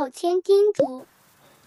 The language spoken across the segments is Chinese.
考前叮嘱：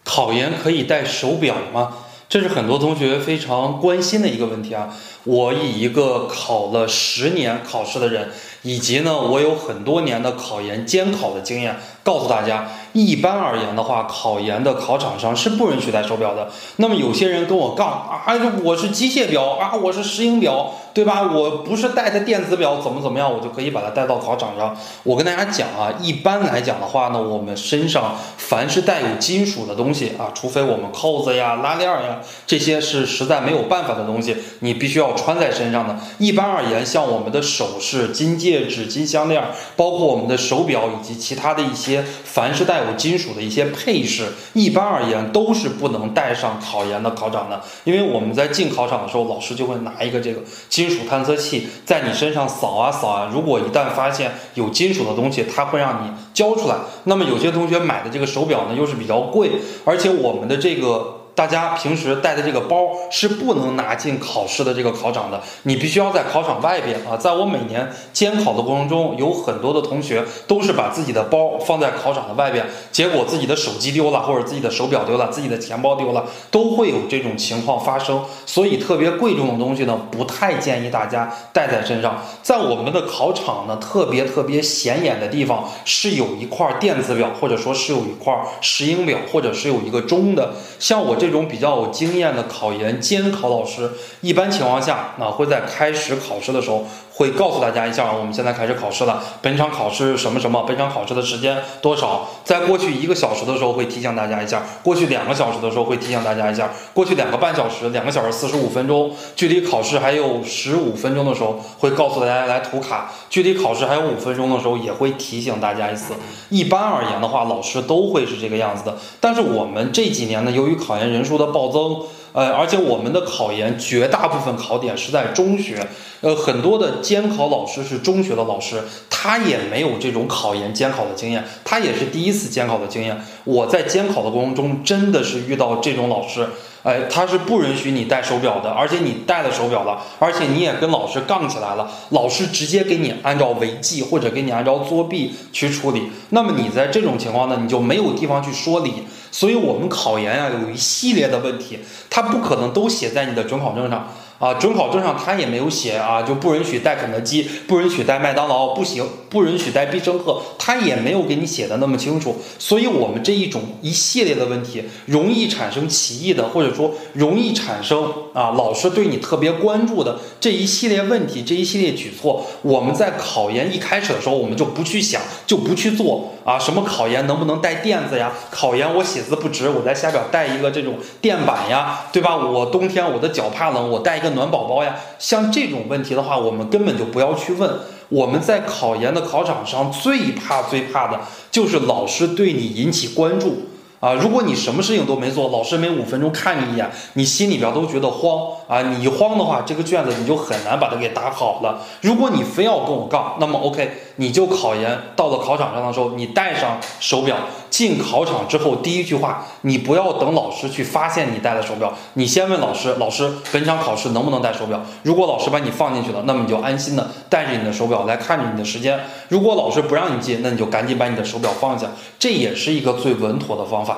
考研可以戴手表吗？这是很多同学非常关心的一个问题啊！我以一个考了十年考试的人，以及呢我有很多年的考研监考的经验，告诉大家，一般而言的话，考研的考场上是不允许戴手表的。那么有些人跟我杠啊，我是机械表啊，我是石英表。对吧？我不是带着电子表怎么怎么样，我就可以把它带到考场上。我跟大家讲啊，一般来讲的话呢，我们身上凡是带有金属的东西啊，除非我们扣子呀、拉链呀这些是实在没有办法的东西，你必须要穿在身上的。一般而言，像我们的首饰、金戒指、金项链，包括我们的手表以及其他的一些凡是带有金属的一些配饰，一般而言都是不能带上考研的考场的。因为我们在进考场的时候，老师就会拿一个这个。金属探测器在你身上扫啊扫啊，如果一旦发现有金属的东西，它会让你交出来。那么有些同学买的这个手表呢，又是比较贵，而且我们的这个。大家平时带的这个包是不能拿进考试的这个考场的，你必须要在考场外边啊。在我每年监考的过程中，有很多的同学都是把自己的包放在考场的外边，结果自己的手机丢了，或者自己的手表丢了，自己的钱包丢了，都会有这种情况发生。所以特别贵重的东西呢，不太建议大家带在身上。在我们的考场呢，特别特别显眼的地方是有一块电子表，或者说是有一块石英表，或者是有一个钟的，像我。这种比较有经验的考研监考老师，一般情况下，那会在开始考试的时候。会告诉大家一下，我们现在开始考试了。本场考试什么什么？本场考试的时间多少？在过去一个小时的时候会提醒大家一下，过去两个小时的时候会提醒大家一下，过去两个半小时、两个小时四十五分钟，距离考试还有十五分钟的时候会告诉大家来涂卡，距离考试还有五分钟的时候也会提醒大家一次。一般而言的话，老师都会是这个样子的。但是我们这几年呢，由于考研人数的暴增。呃，而且我们的考研绝大部分考点是在中学，呃，很多的监考老师是中学的老师，他也没有这种考研监考的经验，他也是第一次监考的经验。我在监考的过程中，真的是遇到这种老师，哎，他是不允许你戴手表的，而且你戴了手表了，而且你也跟老师杠起来了，老师直接给你按照违纪或者给你按照作弊去处理，那么你在这种情况呢，你就没有地方去说理。所以，我们考研啊，有一系列的问题，它不可能都写在你的准考证上。啊，准考证上他也没有写啊，就不允许带肯德基，不允许带麦当劳，不行，不允许带必胜客，他也没有给你写的那么清楚。所以，我们这一种一系列的问题，容易产生歧义的，或者说容易产生啊，老师对你特别关注的这一系列问题，这一系列举措，我们在考研一开始的时候，我们就不去想，就不去做啊。什么考研能不能带垫子呀？考研我写字不直，我在下边带一个这种垫板呀，对吧？我冬天我的脚怕冷，我带一个。暖宝宝呀，像这种问题的话，我们根本就不要去问。我们在考研的考场上最怕最怕的就是老师对你引起关注。啊，如果你什么事情都没做，老师每五分钟看你一眼，你心里边都觉得慌啊！你一慌的话，这个卷子你就很难把它给答好了。如果你非要跟我杠，那么 OK，你就考研到了考场上的时候，你带上手表进考场之后，第一句话，你不要等老师去发现你带了手表，你先问老师，老师本场考试能不能带手表？如果老师把你放进去了，那么你就安心的带着你的手表来看着你的时间。如果老师不让你进，那你就赶紧把你的手表放下，这也是一个最稳妥的方法。